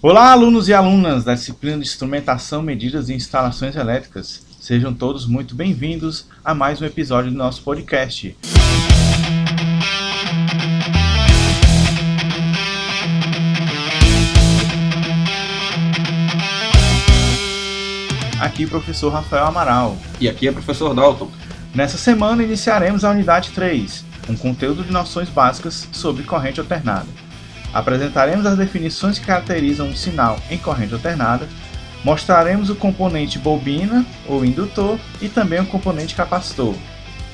Olá, alunos e alunas da disciplina de Instrumentação, Medidas e Instalações Elétricas. Sejam todos muito bem-vindos a mais um episódio do nosso podcast. Aqui, professor Rafael Amaral. E aqui é o professor Dalton. Nessa semana, iniciaremos a unidade 3, um conteúdo de noções básicas sobre corrente alternada. Apresentaremos as definições que caracterizam um sinal em corrente alternada, mostraremos o componente bobina ou indutor e também o componente capacitor.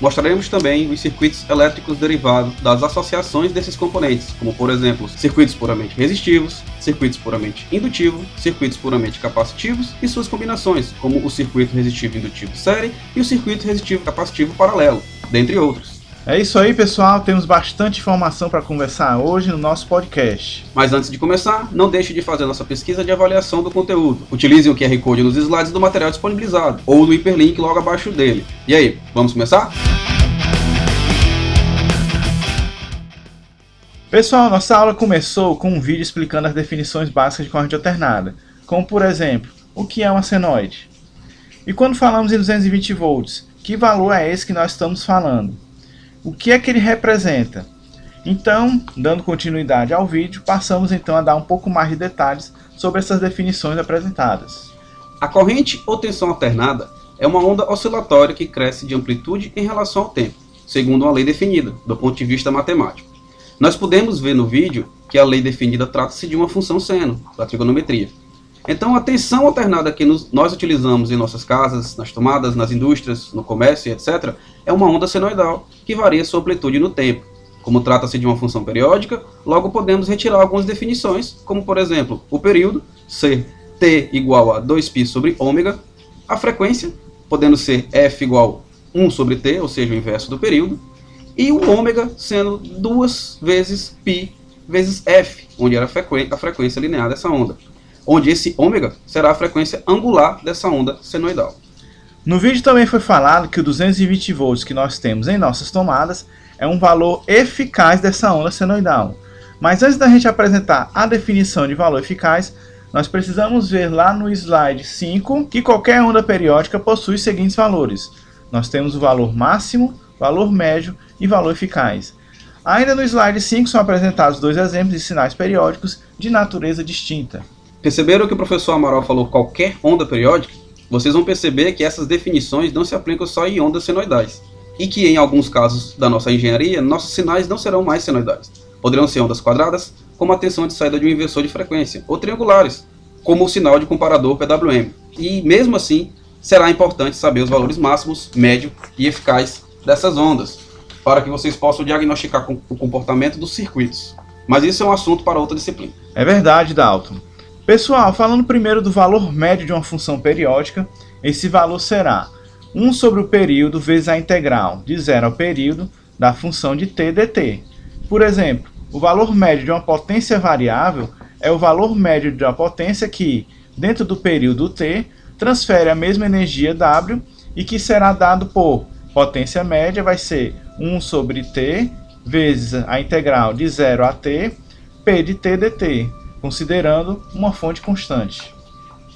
Mostraremos também os circuitos elétricos derivados das associações desses componentes, como por exemplo, circuitos puramente resistivos, circuitos puramente indutivos, circuitos puramente capacitivos e suas combinações, como o circuito resistivo indutivo série e o circuito resistivo capacitivo paralelo, dentre outros. É isso aí, pessoal. Temos bastante informação para conversar hoje no nosso podcast. Mas antes de começar, não deixe de fazer nossa pesquisa de avaliação do conteúdo. Utilize o QR Code nos slides do material disponibilizado ou no hiperlink logo abaixo dele. E aí, vamos começar? Pessoal, nossa aula começou com um vídeo explicando as definições básicas de corrente alternada, como por exemplo, o que é uma senoide. E quando falamos em 220 volts, que valor é esse que nós estamos falando? O que é que ele representa. Então, dando continuidade ao vídeo, passamos então a dar um pouco mais de detalhes sobre essas definições apresentadas. A corrente ou tensão alternada é uma onda oscilatória que cresce de amplitude em relação ao tempo, segundo uma lei definida, do ponto de vista matemático. Nós podemos ver no vídeo que a lei definida trata-se de uma função seno, da trigonometria. Então, a tensão alternada que nos, nós utilizamos em nossas casas, nas tomadas, nas indústrias, no comércio, etc., é uma onda senoidal que varia sua amplitude no tempo. Como trata-se de uma função periódica, logo podemos retirar algumas definições, como por exemplo, o período ser t igual a 2π sobre ômega, a frequência, podendo ser f igual a 1 sobre t, ou seja, o inverso do período, e o ômega sendo 2 vezes π vezes f, onde era a frequência linear dessa onda onde esse ômega será a frequência angular dessa onda senoidal. No vídeo também foi falado que o 220 volts que nós temos em nossas tomadas é um valor eficaz dessa onda senoidal. Mas antes da gente apresentar a definição de valor eficaz, nós precisamos ver lá no slide 5 que qualquer onda periódica possui os seguintes valores. Nós temos o valor máximo, valor médio e valor eficaz. Ainda no slide 5 são apresentados dois exemplos de sinais periódicos de natureza distinta. Perceberam que o professor Amaral falou qualquer onda periódica? Vocês vão perceber que essas definições não se aplicam só em ondas senoidais. E que em alguns casos da nossa engenharia, nossos sinais não serão mais senoidais. Poderão ser ondas quadradas, como a tensão de saída de um inversor de frequência, ou triangulares, como o sinal de comparador PWM. E mesmo assim, será importante saber os valores máximos, médio e eficaz dessas ondas, para que vocês possam diagnosticar o comportamento dos circuitos. Mas isso é um assunto para outra disciplina. É verdade, Dalton. Pessoal, falando primeiro do valor médio de uma função periódica, esse valor será 1 sobre o período vezes a integral de zero ao período da função de t dt. Por exemplo, o valor médio de uma potência variável é o valor médio de uma potência que, dentro do período t, transfere a mesma energia W e que será dado por potência média vai ser 1 sobre t vezes a integral de 0 a t p de t dt considerando uma fonte constante.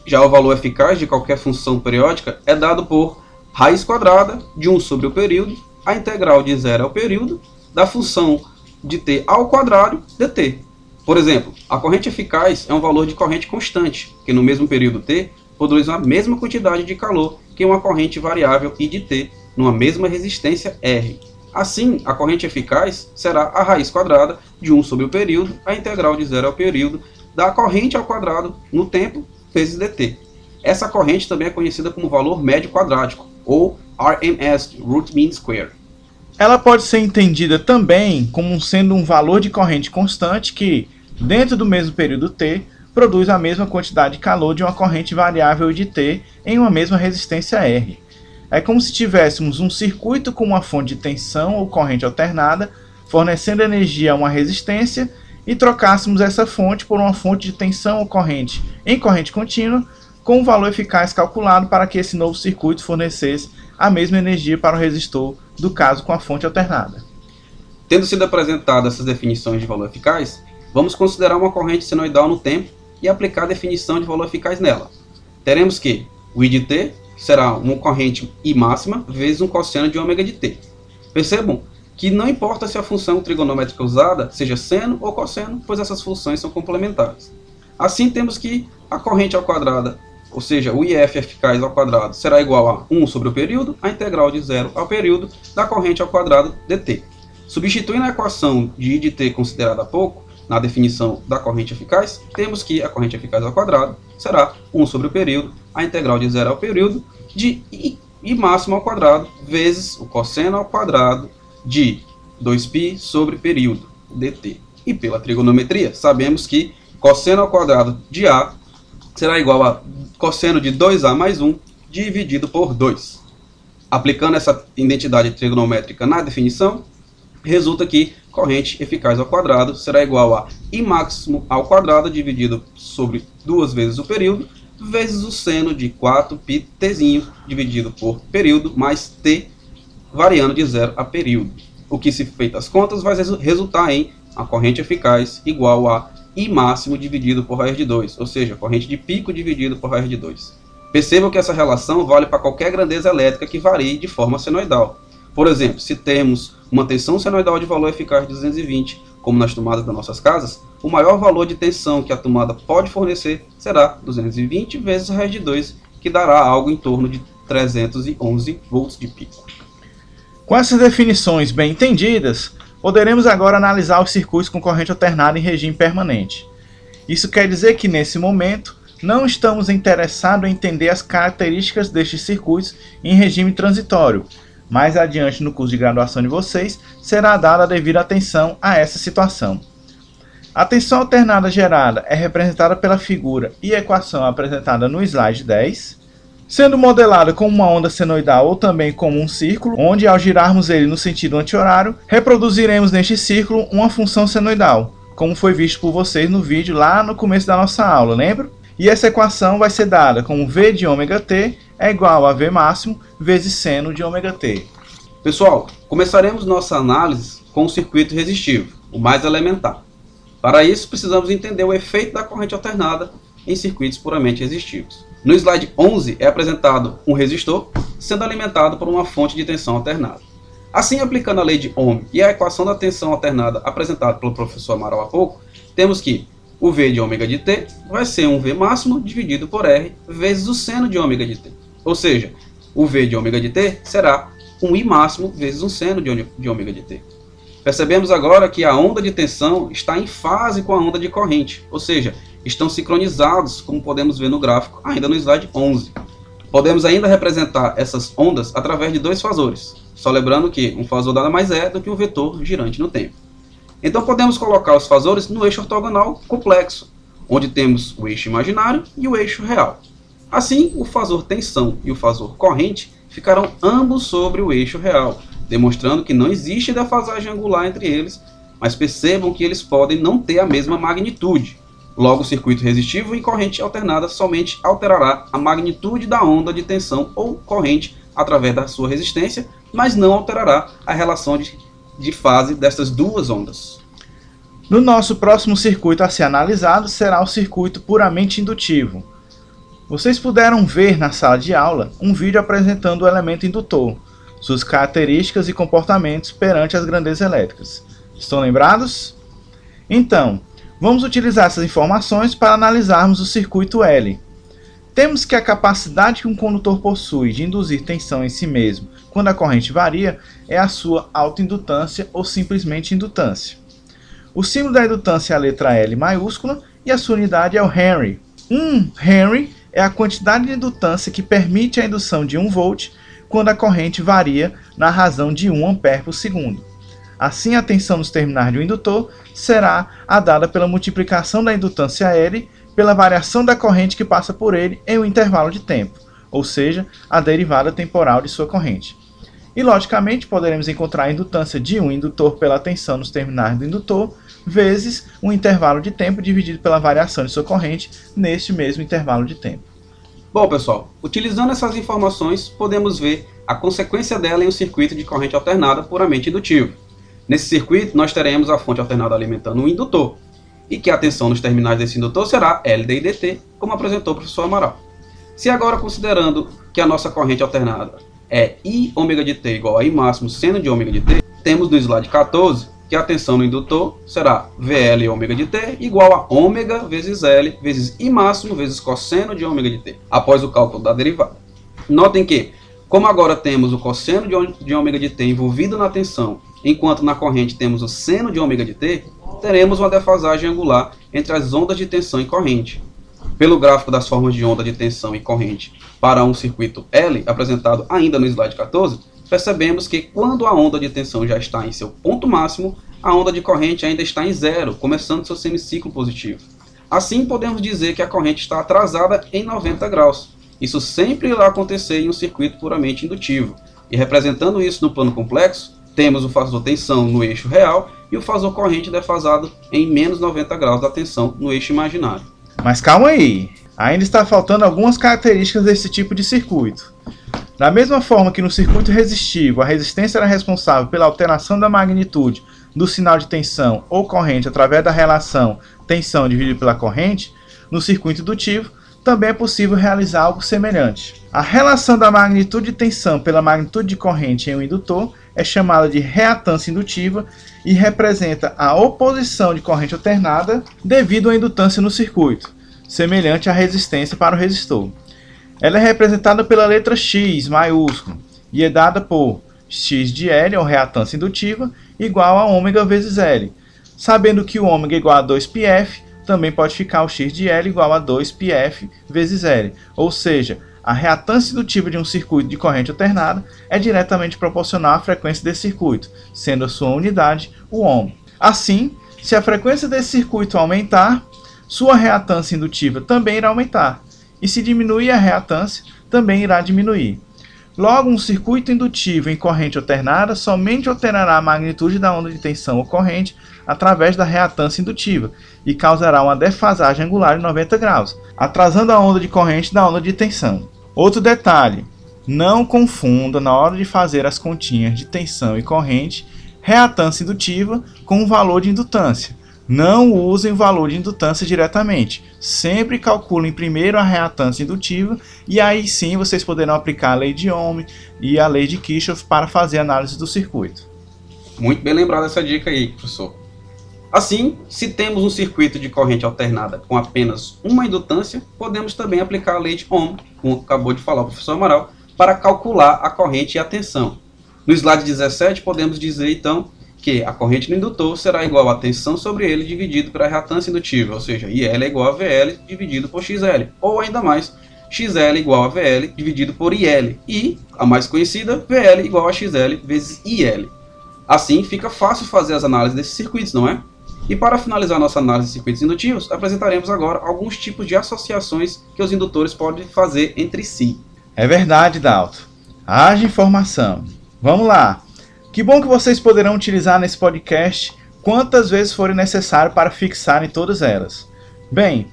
Já o valor eficaz de qualquer função periódica é dado por raiz quadrada de 1 sobre o período, a integral de zero ao período, da função de t ao quadrado dt. Por exemplo, a corrente eficaz é um valor de corrente constante, que no mesmo período t produz a mesma quantidade de calor que uma corrente variável I de t numa mesma resistência R. Assim, a corrente eficaz será a raiz quadrada de 1 sobre o período, a integral de zero ao período, da corrente ao quadrado no tempo vezes dt. Essa corrente também é conhecida como valor médio quadrático, ou RMS, Root Mean Square. Ela pode ser entendida também como sendo um valor de corrente constante que, dentro do mesmo período t, produz a mesma quantidade de calor de uma corrente variável de t em uma mesma resistência R. É como se tivéssemos um circuito com uma fonte de tensão ou corrente alternada, fornecendo energia a uma resistência e trocássemos essa fonte por uma fonte de tensão ocorrente em corrente contínua, com um valor eficaz calculado para que esse novo circuito fornecesse a mesma energia para o resistor do caso com a fonte alternada. Tendo sido apresentadas essas definições de valor eficaz, vamos considerar uma corrente senoidal no tempo e aplicar a definição de valor eficaz nela. Teremos que o I de t será uma corrente I máxima vezes um cosseno de ômega de t. Percebam que não importa se a função trigonométrica usada seja seno ou cosseno, pois essas funções são complementares. Assim, temos que a corrente ao quadrado, ou seja, o IF eficaz ao quadrado, será igual a 1 sobre o período, a integral de 0 ao período da corrente ao quadrado dt. Substituindo a equação de I de t considerada há pouco, na definição da corrente eficaz, temos que a corrente eficaz ao quadrado será 1 sobre o período, a integral de 0 ao período, de I, I máximo ao quadrado, vezes o cosseno ao quadrado de 2π sobre período, dt. E pela trigonometria, sabemos que cosseno ao quadrado de A será igual a cosseno de 2A mais 1 dividido por 2. Aplicando essa identidade trigonométrica na definição, resulta que corrente eficaz ao quadrado será igual a I máximo ao quadrado dividido sobre duas vezes o período, vezes o seno de 4π tzinho dividido por período mais t variando de zero a período. O que, se feitas as contas, vai resultar em a corrente eficaz igual a I máximo dividido por raiz de 2, ou seja, corrente de pico dividido por raiz de 2. Percebam que essa relação vale para qualquer grandeza elétrica que varie de forma senoidal. Por exemplo, se temos uma tensão senoidal de valor eficaz de 220, como nas tomadas das nossas casas, o maior valor de tensão que a tomada pode fornecer será 220 vezes raiz de 2, que dará algo em torno de 311 volts de pico. Com essas definições bem entendidas, poderemos agora analisar os circuitos com corrente alternada em regime permanente. Isso quer dizer que, nesse momento, não estamos interessados em entender as características destes circuitos em regime transitório. Mais adiante no curso de graduação de vocês, será dada a devida atenção a essa situação. A tensão alternada gerada é representada pela figura e equação apresentada no slide 10 sendo modelada como uma onda senoidal ou também como um círculo, onde ao girarmos ele no sentido anti-horário, reproduziremos neste círculo uma função senoidal, como foi visto por vocês no vídeo lá no começo da nossa aula, lembra? E essa equação vai ser dada como V de ômega t é igual a V máximo vezes seno de ômega t. Pessoal, começaremos nossa análise com o circuito resistivo, o mais elementar. Para isso, precisamos entender o efeito da corrente alternada em circuitos puramente resistivos. No slide 11 é apresentado um resistor sendo alimentado por uma fonte de tensão alternada. Assim, aplicando a lei de Ohm e a equação da tensão alternada apresentada pelo professor Amaral há pouco, temos que o V de ômega de t vai ser um V máximo dividido por R vezes o seno de ômega de t. Ou seja, o V de ômega de t será um I máximo vezes um seno de ômega de t. Percebemos agora que a onda de tensão está em fase com a onda de corrente, ou seja, estão sincronizados, como podemos ver no gráfico, ainda no slide 11. Podemos ainda representar essas ondas através de dois fasores, só lembrando que um fasor nada mais é do que um vetor girante no tempo. Então podemos colocar os fasores no eixo ortogonal complexo, onde temos o eixo imaginário e o eixo real. Assim, o fasor tensão e o fasor corrente ficarão ambos sobre o eixo real, demonstrando que não existe defasagem angular entre eles, mas percebam que eles podem não ter a mesma magnitude, Logo, o circuito resistivo em corrente alternada somente alterará a magnitude da onda de tensão ou corrente através da sua resistência, mas não alterará a relação de, de fase destas duas ondas. No nosso próximo circuito a ser analisado será o circuito puramente indutivo. Vocês puderam ver na sala de aula um vídeo apresentando o elemento indutor, suas características e comportamentos perante as grandezas elétricas. Estão lembrados? Então, Vamos utilizar essas informações para analisarmos o circuito L. Temos que a capacidade que um condutor possui de induzir tensão em si mesmo quando a corrente varia é a sua autoindutância ou simplesmente indutância. O símbolo da indutância é a letra L maiúscula e a sua unidade é o Henry. 1 Henry é a quantidade de indutância que permite a indução de 1 volt quando a corrente varia na razão de 1 ampere por segundo. Assim, a tensão nos terminais de um indutor será a dada pela multiplicação da indutância L pela variação da corrente que passa por ele em um intervalo de tempo, ou seja, a derivada temporal de sua corrente. E, logicamente, poderemos encontrar a indutância de um indutor pela tensão nos terminais do indutor, vezes um intervalo de tempo dividido pela variação de sua corrente neste mesmo intervalo de tempo. Bom, pessoal, utilizando essas informações, podemos ver a consequência dela em um circuito de corrente alternada puramente indutivo. Nesse circuito, nós teremos a fonte alternada alimentando um indutor. e que a tensão nos terminais desse indutor será LD e DT, como apresentou o professor Amaral. Se agora considerando que a nossa corrente alternada é I ômega de T igual a I máximo seno de ômega de T, temos no slide 14 que a tensão no indutor será VL ômega de T igual a ômega vezes L vezes I máximo vezes cosseno de ômega de T, após o cálculo da derivada. Notem que, como agora temos o cosseno de ômega de T envolvido na tensão, enquanto na corrente temos o seno de ômega de T, teremos uma defasagem angular entre as ondas de tensão e corrente. Pelo gráfico das formas de onda de tensão e corrente para um circuito L, apresentado ainda no slide 14, percebemos que quando a onda de tensão já está em seu ponto máximo, a onda de corrente ainda está em zero, começando seu semiciclo positivo. Assim, podemos dizer que a corrente está atrasada em 90 graus. Isso sempre irá acontecer em um circuito puramente indutivo. E representando isso no plano complexo, temos o fator tensão no eixo real e o fator corrente defasado em menos 90 graus da tensão no eixo imaginário. Mas calma aí, ainda está faltando algumas características desse tipo de circuito. Da mesma forma que no circuito resistivo a resistência era responsável pela alteração da magnitude do sinal de tensão ou corrente através da relação tensão dividido pela corrente, no circuito indutivo também é possível realizar algo semelhante. A relação da magnitude de tensão pela magnitude de corrente em um indutor é chamada de reatância indutiva e representa a oposição de corrente alternada devido à indutância no circuito, semelhante à resistência para o resistor. Ela é representada pela letra X maiúsculo e é dada por x de L, ou reatância indutiva, igual a ômega vezes L. Sabendo que o ômega é igual a 2πf, também pode ficar o x de L igual a 2πf vezes L. Ou seja, a reatância indutiva de um circuito de corrente alternada é diretamente proporcional à frequência desse circuito, sendo a sua unidade o ohm. Assim, se a frequência desse circuito aumentar, sua reatância indutiva também irá aumentar, e se diminuir a reatância, também irá diminuir. Logo, um circuito indutivo em corrente alternada somente alterará a magnitude da onda de tensão ocorrente através da reatância indutiva e causará uma defasagem angular de 90 graus, atrasando a onda de corrente da onda de tensão. Outro detalhe: não confunda na hora de fazer as continhas de tensão e corrente reatância indutiva com o valor de indutância. Não usem o valor de indutância diretamente. Sempre calculem primeiro a reatância indutiva e aí sim vocês poderão aplicar a lei de Ohm e a lei de Kirchhoff para fazer a análise do circuito. Muito bem lembrado essa dica aí, professor. Assim, se temos um circuito de corrente alternada com apenas uma indutância, podemos também aplicar a lei de Ohm, como acabou de falar o professor Amaral, para calcular a corrente e a tensão. No slide 17, podemos dizer então que a corrente no indutor será igual a tensão sobre ele dividido pela reatância indutiva, ou seja, IL é igual a VL dividido por XL, ou ainda mais, XL igual a VL dividido por IL, e, a mais conhecida, VL igual a XL vezes IL. Assim, fica fácil fazer as análises desses circuitos, não é? E para finalizar nossa análise de circuitos indutivos, apresentaremos agora alguns tipos de associações que os indutores podem fazer entre si. É verdade, Dalton. Haja informação. Vamos lá. Que bom que vocês poderão utilizar nesse podcast quantas vezes forem necessário para fixarem todas elas. Bem,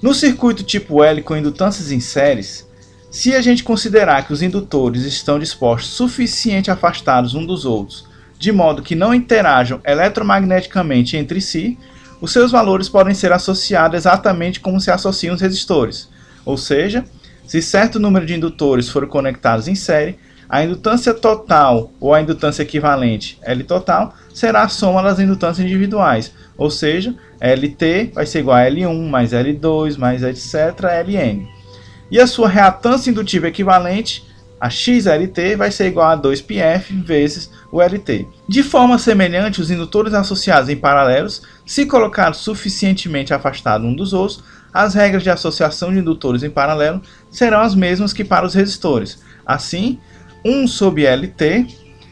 no circuito tipo L com indutâncias em séries, se a gente considerar que os indutores estão dispostos suficiente afastados um dos outros, de modo que não interajam eletromagneticamente entre si, os seus valores podem ser associados exatamente como se associam os resistores. Ou seja, se certo número de indutores forem conectados em série, a indutância total ou a indutância equivalente L total será a soma das indutâncias individuais, ou seja, LT vai ser igual a L1 mais L2 mais etc. Ln. E a sua reatância indutiva equivalente, a XLT, vai ser igual a 2πf vezes o LT. De forma semelhante, os indutores associados em paralelos, se colocados suficientemente afastados um dos outros, as regras de associação de indutores em paralelo serão as mesmas que para os resistores. Assim, 1 sobre LT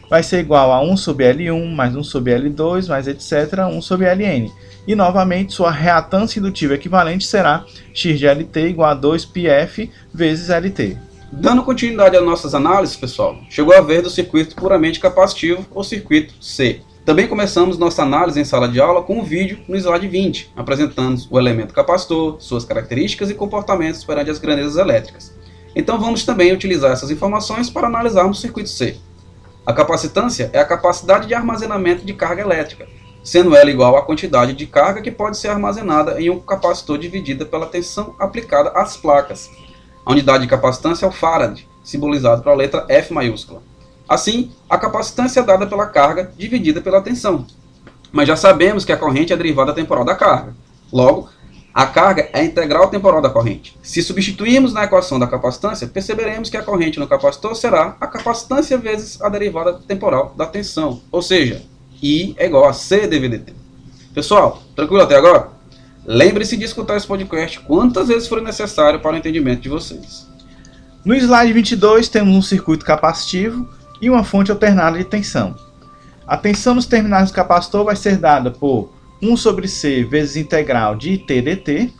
vai ser igual a 1 sobre L1 mais 1 sobre L2 mais etc. 1 sobre Ln. E novamente sua reatância indutiva equivalente será x de LT igual a 2πf vezes LT. Dando continuidade às nossas análises, pessoal, chegou a vez do circuito puramente capacitivo, ou circuito C. Também começamos nossa análise em sala de aula com um vídeo no slide 20, apresentando o elemento capacitor, suas características e comportamentos perante as grandezas elétricas. Então vamos também utilizar essas informações para analisarmos o circuito C. A capacitância é a capacidade de armazenamento de carga elétrica. sendo ela igual à quantidade de carga que pode ser armazenada em um capacitor dividida pela tensão aplicada às placas. A unidade de capacitância é o farad, simbolizado pela letra F maiúscula. Assim, a capacitância é dada pela carga dividida pela tensão. Mas já sabemos que a corrente é derivada temporal da carga. Logo, a carga é a integral temporal da corrente. Se substituirmos na equação da capacitância, perceberemos que a corrente no capacitor será a capacitância vezes a derivada temporal da tensão, ou seja, I é igual a C dVdt. Pessoal, tranquilo até agora? Lembre-se de escutar esse podcast quantas vezes for necessário para o entendimento de vocês. No slide 22 temos um circuito capacitivo e uma fonte alternada de tensão. A tensão nos terminais do capacitor vai ser dada por 1 sobre C vezes integral de T dt.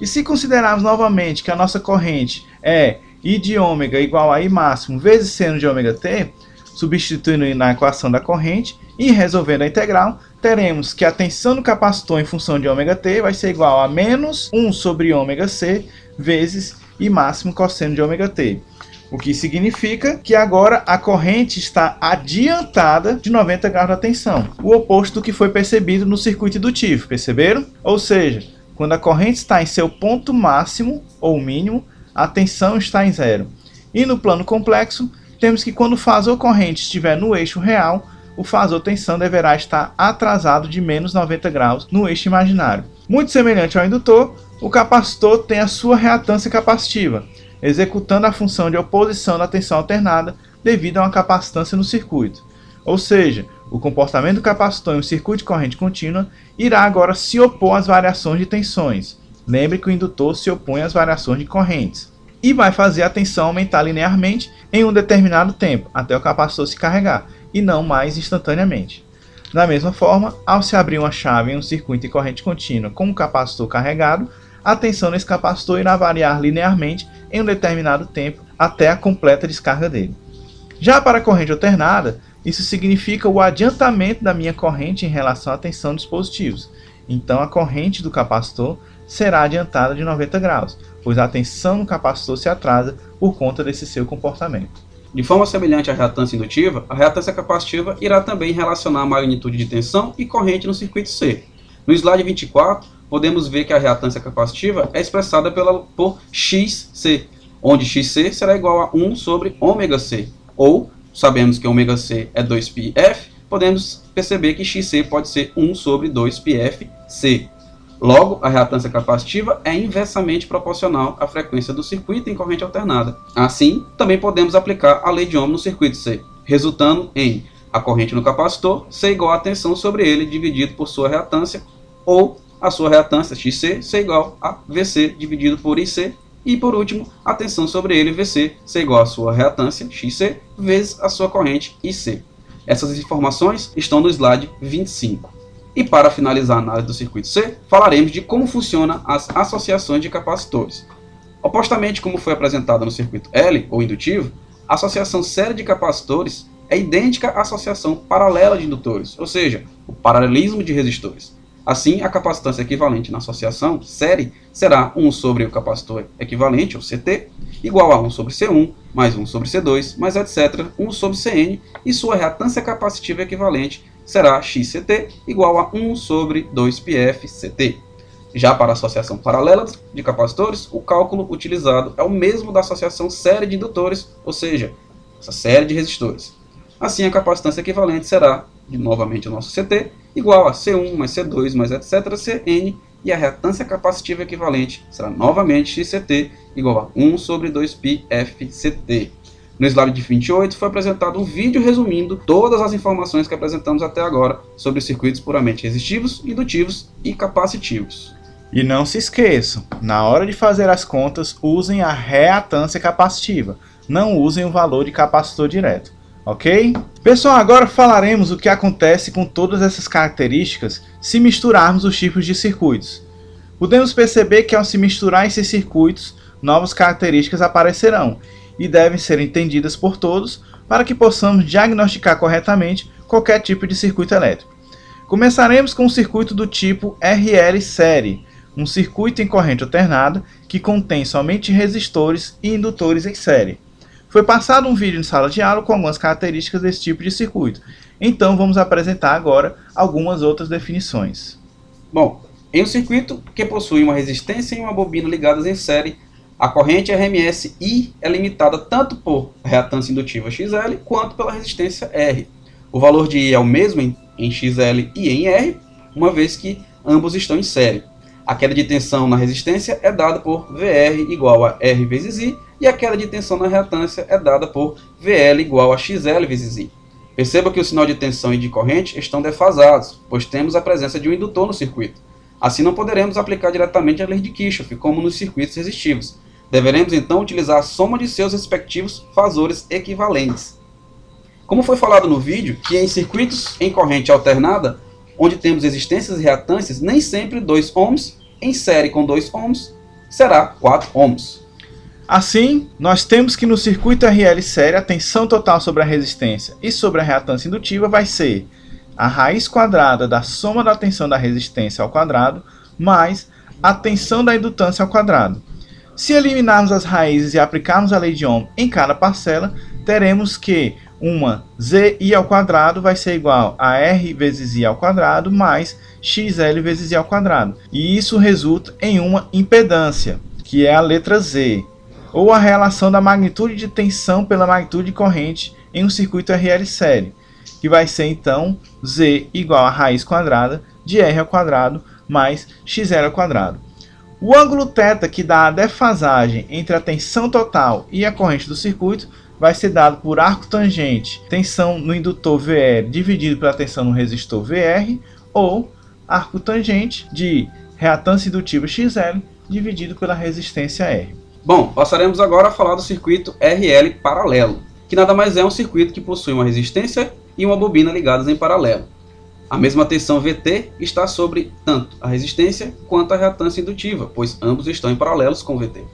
E se considerarmos novamente que a nossa corrente é I de ômega igual a I máximo vezes seno de ômega t, substituindo na equação da corrente e resolvendo a integral, teremos que a tensão do capacitor em função de ômega t vai ser igual a menos 1 sobre ômega c vezes I máximo cosseno de ômega t. O que significa que agora a corrente está adiantada de 90 graus da tensão, o oposto do que foi percebido no circuito indutivo, perceberam? Ou seja, quando a corrente está em seu ponto máximo ou mínimo, a tensão está em zero. E no plano complexo, temos que quando o fasor corrente estiver no eixo real, o fasor tensão deverá estar atrasado de menos 90 graus no eixo imaginário. Muito semelhante ao indutor, o capacitor tem a sua reatância capacitiva, executando a função de oposição da tensão alternada devido a uma capacitância no circuito. Ou seja, o comportamento do capacitor em um circuito de corrente contínua irá agora se opor às variações de tensões. Lembre que o indutor se opõe às variações de correntes. E vai fazer a tensão aumentar linearmente em um determinado tempo, até o capacitor se carregar, e não mais instantaneamente. Da mesma forma, ao se abrir uma chave em um circuito de corrente contínua com um capacitor carregado, a tensão nesse capacitor irá variar linearmente em um determinado tempo até a completa descarga dele. Já para a corrente alternada, isso significa o adiantamento da minha corrente em relação à tensão dos positivos. Então a corrente do capacitor será adiantada de 90 graus, pois a tensão no capacitor se atrasa por conta desse seu comportamento. De forma semelhante à reatância indutiva, a reatância capacitiva irá também relacionar a magnitude de tensão e corrente no circuito C. No slide 24, podemos ver que a reatância capacitiva é expressada pela, por XC, onde XC será igual a 1 sobre ômega C, ou, sabemos que ômega C é 2πf, podemos perceber que XC pode ser 1 sobre 2πfC. Logo, a reatância capacitiva é inversamente proporcional à frequência do circuito em corrente alternada. Assim, também podemos aplicar a lei de Ohm no circuito C, resultando em a corrente no capacitor ser igual à tensão sobre ele dividido por sua reatância, ou a sua reatância XC ser igual a VC dividido por IC, e por último, a tensão sobre ele VC ser igual à sua reatância XC vezes a sua corrente IC. Essas informações estão no slide 25. E para finalizar a análise do circuito C, falaremos de como funcionam as associações de capacitores. Opostamente como foi apresentado no circuito L, ou indutivo, a associação série de capacitores é idêntica à associação paralela de indutores, ou seja, o paralelismo de resistores. Assim, a capacitância equivalente na associação série será 1 sobre o capacitor equivalente, ou CT, igual a 1 sobre C1, mais 1 sobre C2, mais etc., 1 sobre Cn, e sua reatância capacitiva equivalente será XCT igual a 1 sobre 2πfCT. Já para a associação paralela de capacitores, o cálculo utilizado é o mesmo da associação série de indutores, ou seja, essa série de resistores. Assim, a capacitância equivalente será, novamente o nosso CT, igual a C1 mais C2 mais etc. Cn, e a reatância capacitiva equivalente será novamente XCT igual a 1 sobre 2πfCT. No slide 28 foi apresentado um vídeo resumindo todas as informações que apresentamos até agora sobre circuitos puramente resistivos, indutivos e capacitivos. E não se esqueçam, na hora de fazer as contas, usem a reatância capacitiva, não usem o valor de capacitor direto, ok? Pessoal, agora falaremos o que acontece com todas essas características se misturarmos os tipos de circuitos. Podemos perceber que ao se misturar esses circuitos, novas características aparecerão, e devem ser entendidas por todos para que possamos diagnosticar corretamente qualquer tipo de circuito elétrico. Começaremos com um circuito do tipo RL série, um circuito em corrente alternada que contém somente resistores e indutores em série. Foi passado um vídeo em sala de aula com algumas características desse tipo de circuito, Então vamos apresentar agora algumas outras definições. Bom, em um circuito que possui uma resistência e uma bobina ligadas em série, a corrente RMS I é limitada tanto por reatância indutiva XL quanto pela resistência R. O valor de I é o mesmo em, em XL e em R, uma vez que ambos estão em série. A queda de tensão na resistência é dada por VR igual a R vezes I e a queda de tensão na reatância é dada por VL igual a XL vezes I. Perceba que o sinal de tensão e de corrente estão defasados, pois temos a presença de um indutor no circuito. Assim não poderemos aplicar diretamente a lei de Kirchhoff, como nos circuitos resistivos. Deveremos então utilizar a soma de seus respectivos fasores equivalentes. Como foi falado no vídeo, que em circuitos em corrente alternada, onde temos resistências e reatâncias, nem sempre 2 ohms, em série com 2 ohms, será 4 ohms. Assim, nós temos que no circuito RL série a tensão total sobre a resistência e sobre a reatância indutiva vai ser a raiz quadrada da soma da tensão da resistência ao quadrado mais a tensão da indutância ao quadrado. Se eliminarmos as raízes e aplicarmos a lei de Ohm em cada parcela, teremos que uma zi ao quadrado vai ser igual a r vezes i ao quadrado mais xl vezes i ao quadrado. E isso resulta em uma impedância, que é a letra z ou a relação da magnitude de tensão pela magnitude de corrente em um circuito RL série, que vai ser então Z igual a raiz quadrada de R ao quadrado mais XL ao quadrado. O ângulo θ que dá a defasagem entre a tensão total e a corrente do circuito vai ser dado por arco tangente, tensão no indutor VR dividido pela tensão no resistor VR, ou arco tangente de reatância indutiva XL dividido pela resistência R. Bom, passaremos agora a falar do circuito RL paralelo, que nada mais é um circuito que possui uma resistência e uma bobina ligadas em paralelo. A mesma tensão VT está sobre tanto a resistência quanto a reatância indutiva, pois ambos estão em paralelos com VT.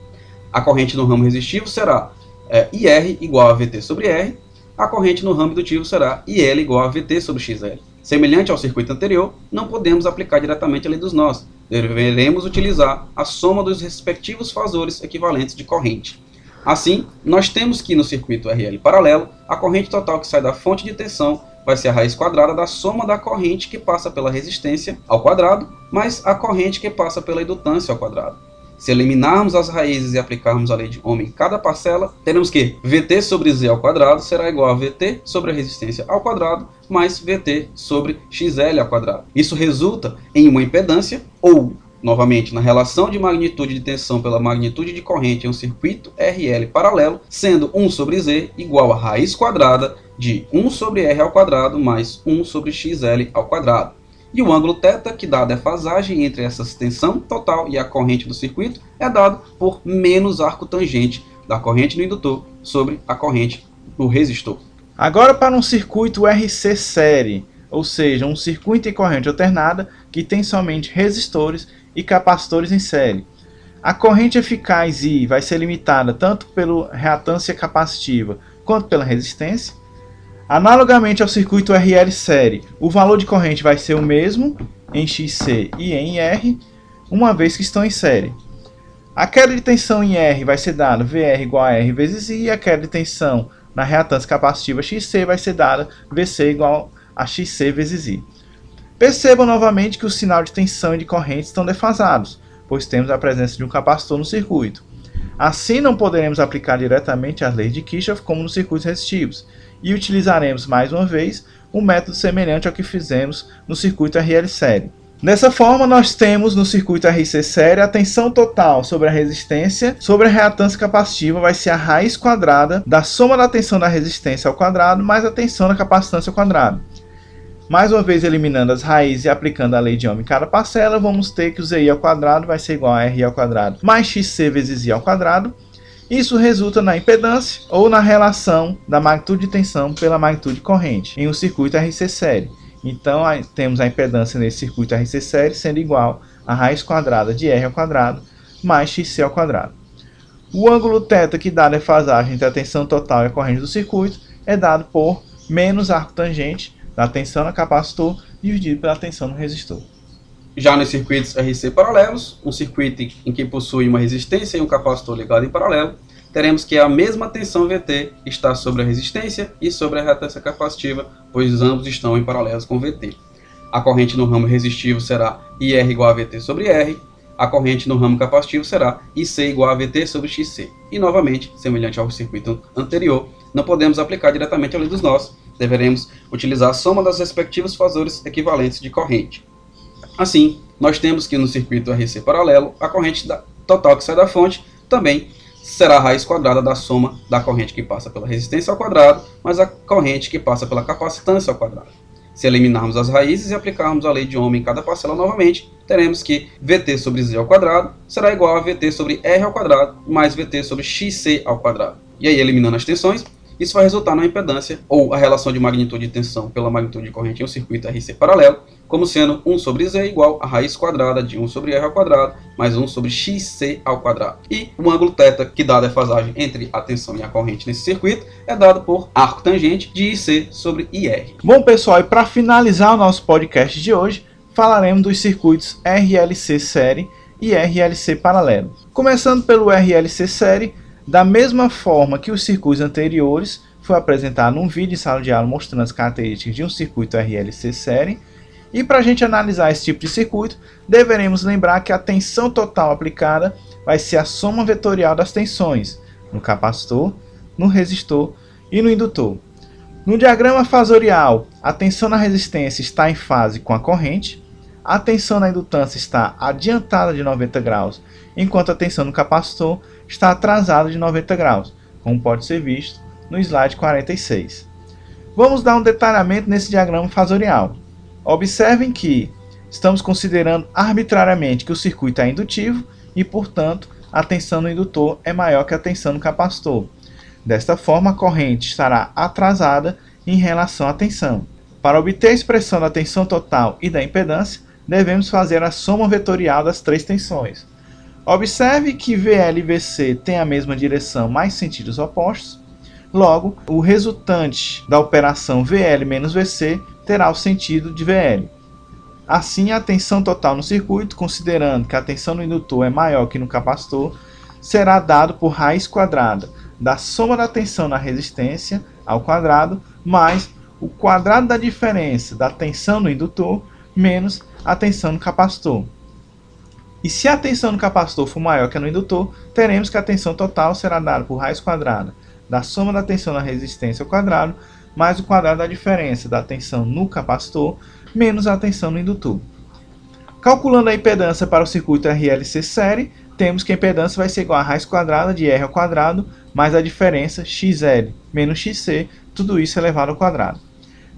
A corrente no ramo resistivo será é, IR igual a VT sobre R, a corrente no ramo indutivo será IL igual a VT sobre XL. Semelhante ao circuito anterior, não podemos aplicar diretamente a lei dos nós, deveremos utilizar a soma dos respectivos fasores equivalentes de corrente. Assim, nós temos que no circuito RL paralelo, a corrente total que sai da fonte de tensão vai ser a raiz quadrada da soma da corrente que passa pela resistência ao quadrado, mais a corrente que passa pela indutância ao quadrado. Se eliminarmos as raízes e aplicarmos a lei de Ohm em cada parcela, teremos que VT sobre Z ao quadrado será igual a VT sobre a resistência ao quadrado mais VT sobre XL ao quadrado. Isso resulta em uma impedância ou novamente na relação de magnitude de tensão pela magnitude de corrente em um circuito RL paralelo, sendo 1 sobre Z igual a raiz quadrada de 1 sobre R ao quadrado mais 1 sobre XL ao quadrado e o ângulo θ, que dá a defasagem entre essa tensão total e a corrente do circuito, é dado por menos arco tangente da corrente no indutor sobre a corrente do resistor. Agora para um circuito RC série, ou seja, um circuito em corrente alternada que tem somente resistores e capacitores em série. A corrente eficaz I vai ser limitada tanto pela reatância capacitiva quanto pela resistência, Analogamente ao circuito RL série, o valor de corrente vai ser o mesmo em XC e em R, uma vez que estão em série. A queda de tensão em R vai ser dada VR igual a R vezes I, e a queda de tensão na reatância capacitiva XC vai ser dada VC igual a XC vezes I. Percebam novamente que o sinal de tensão e de corrente estão defasados, pois temos a presença de um capacitor no circuito. Assim não poderemos aplicar diretamente as leis de Kirchhoff como nos circuitos resistivos, e utilizaremos mais uma vez um método semelhante ao que fizemos no circuito RL série. Dessa forma, nós temos no circuito RC série a tensão total sobre a resistência sobre a reatância capacitiva vai ser a raiz quadrada da soma da tensão da resistência ao quadrado mais a tensão da capacitância ao quadrado. Mais uma vez eliminando as raízes e aplicando a lei de Ohm em cada parcela, vamos ter que o ZI ao quadrado vai ser igual a RI ao quadrado mais XC vezes I ao quadrado, isso resulta na impedância ou na relação da magnitude de tensão pela magnitude corrente em um circuito RC série. Então temos a impedância nesse circuito RC série sendo igual a raiz quadrada de R ao quadrado mais XC ao quadrado. O ângulo θ que dá a defasagem entre a tensão total e a corrente do circuito é dado por menos arco tangente da tensão no capacitor dividido pela tensão no resistor. Já nos circuitos RC paralelos, um circuito em que possui uma resistência e um capacitor ligado em paralelo, teremos que a mesma tensão VT está sobre a resistência e sobre a reatância capacitiva, pois ambos estão em paralelos com VT. A corrente no ramo resistivo será IR igual a VT sobre R, a corrente no ramo capacitivo será IC igual a VT sobre XC. E novamente, semelhante ao circuito anterior, não podemos aplicar diretamente a lei dos nós, deveremos utilizar a soma das respectivos fasores equivalentes de corrente. Assim, nós temos que no circuito RC paralelo, a corrente total que sai da fonte também será a raiz quadrada da soma da corrente que passa pela resistência ao quadrado, mais a corrente que passa pela capacitância ao quadrado. Se eliminarmos as raízes e aplicarmos a lei de Ohm em cada parcela novamente, teremos que Vt sobre z ao quadrado será igual a Vt sobre r ao quadrado mais Vt sobre xc ao quadrado. E aí, eliminando as tensões, isso vai resultar na impedância, ou a relação de magnitude de tensão pela magnitude de corrente em um circuito RC paralelo, como sendo 1 sobre Z igual a raiz quadrada de 1 sobre R ao quadrado, mais 1 sobre XC ao quadrado. E o ângulo θ, que dá a defasagem entre a tensão e a corrente nesse circuito, é dado por arco tangente de IC sobre IR. Bom, pessoal, e para finalizar o nosso podcast de hoje, falaremos dos circuitos RLC série e RLC paralelo. Começando pelo RLC série, da mesma forma que os circuitos anteriores, foi apresentado um vídeo em sala de aula mostrando as características de um circuito RLC série. E para a gente analisar esse tipo de circuito, deveremos lembrar que a tensão total aplicada vai ser a soma vetorial das tensões no capacitor, no resistor e no indutor. No diagrama fasorial, a tensão na resistência está em fase com a corrente, a tensão na indutância está adiantada de 90 graus, enquanto a tensão no capacitor está atrasado de 90 graus, como pode ser visto no slide 46. Vamos dar um detalhamento nesse diagrama fasorial. Observem que estamos considerando arbitrariamente que o circuito é indutivo e, portanto, a tensão no indutor é maior que a tensão no capacitor. Desta forma, a corrente estará atrasada em relação à tensão. Para obter a expressão da tensão total e da impedância, devemos fazer a soma vetorial das três tensões. Observe que VL e VC têm a mesma direção, mas sentidos opostos. Logo, o resultante da operação VL menos VC terá o sentido de VL. Assim, a tensão total no circuito, considerando que a tensão no indutor é maior que no capacitor, será dado por raiz quadrada da soma da tensão na resistência ao quadrado mais o quadrado da diferença da tensão no indutor menos a tensão no capacitor. E se a tensão no capacitor for maior que a no indutor, teremos que a tensão total será dada por raiz quadrada da soma da tensão na resistência ao quadrado, mais o quadrado da diferença da tensão no capacitor, menos a tensão no indutor. Calculando a impedância para o circuito RLC série, temos que a impedância vai ser igual a raiz quadrada de R ao quadrado, mais a diferença XL menos XC, tudo isso elevado ao quadrado.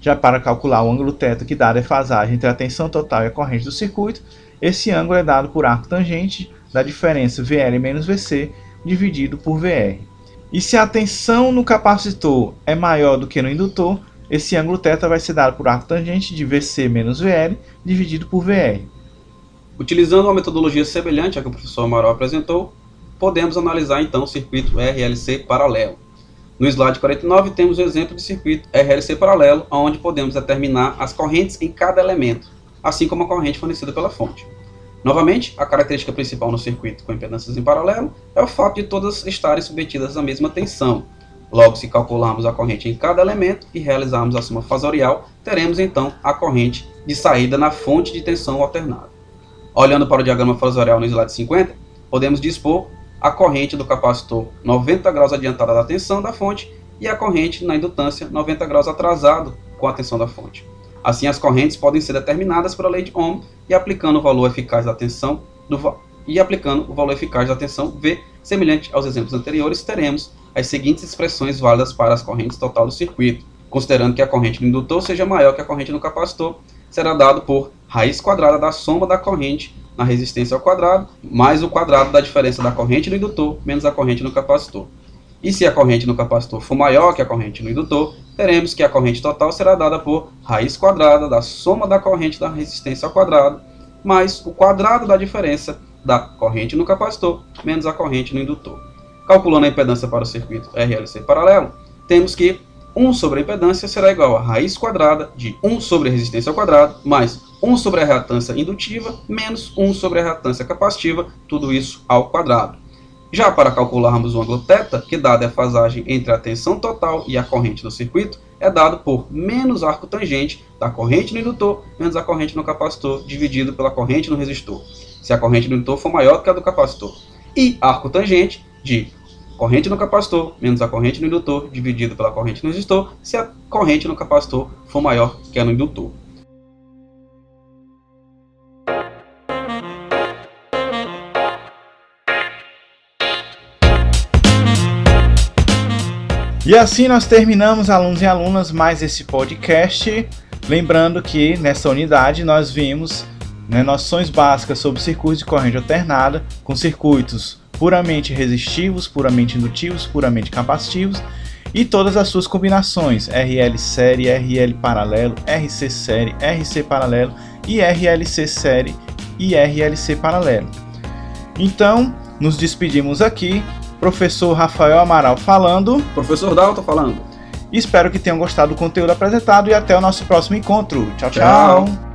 Já para calcular o ângulo θ que dá a defasagem entre a tensão total e a corrente do circuito, esse ângulo é dado por arco tangente da diferença VL menos VC dividido por VR. E se a tensão no capacitor é maior do que no indutor, esse ângulo θ vai ser dado por arco tangente de VC menos VL dividido por VR. Utilizando uma metodologia semelhante à que o professor Amaral apresentou, podemos analisar então o circuito RLC paralelo. No slide 49 temos o exemplo de circuito RLC paralelo, onde podemos determinar as correntes em cada elemento, assim como a corrente fornecida pela fonte. Novamente, a característica principal no circuito com impedâncias em paralelo é o fato de todas estarem submetidas à mesma tensão. Logo, se calcularmos a corrente em cada elemento e realizarmos a soma fasorial, teremos então a corrente de saída na fonte de tensão alternada. Olhando para o diagrama fasorial no slide 50, podemos dispor a corrente do capacitor 90 graus adiantada da tensão da fonte e a corrente na indutância 90 graus atrasado com a tensão da fonte. Assim, as correntes podem ser determinadas pela lei de Ohm e aplicando o valor eficaz da tensão do e aplicando o valor eficaz da tensão V, semelhante aos exemplos anteriores, teremos as seguintes expressões válidas para as correntes total do circuito. Considerando que a corrente no indutor seja maior que a corrente no capacitor, será dado por raiz quadrada da soma da corrente na resistência ao quadrado, mais o quadrado da diferença da corrente no indutor menos a corrente no capacitor. E se a corrente no capacitor for maior que a corrente no indutor, teremos que a corrente total será dada por raiz quadrada da soma da corrente da resistência ao quadrado, mais o quadrado da diferença da corrente no capacitor, menos a corrente no indutor. Calculando a impedância para o circuito RLC paralelo, temos que 1 sobre a impedância será igual a raiz quadrada de 1 sobre a resistência ao quadrado, mais 1 sobre a reatância indutiva, menos 1 sobre a reatância capacitiva, tudo isso ao quadrado. Já para calcularmos o ângulo θ, que dada a fasagem entre a tensão total e a corrente do circuito, é dado por menos arco tangente da corrente no indutor menos a corrente no capacitor dividido pela corrente no resistor, se a corrente no indutor for maior do que a do capacitor. E arco tangente de corrente no capacitor menos a corrente no indutor dividido pela corrente no resistor, se a corrente no capacitor for maior que a no indutor. E assim nós terminamos, alunos e alunas, mais esse podcast. Lembrando que nessa unidade nós vimos né, noções básicas sobre circuitos de corrente alternada, com circuitos puramente resistivos, puramente indutivos, puramente capacitivos e todas as suas combinações, RL série, RL paralelo, RC série, RC paralelo e RLC série e RLC paralelo. Então, nos despedimos aqui Professor Rafael Amaral falando. Professor Dalton falando. Espero que tenham gostado do conteúdo apresentado e até o nosso próximo encontro. tchau. tchau. tchau.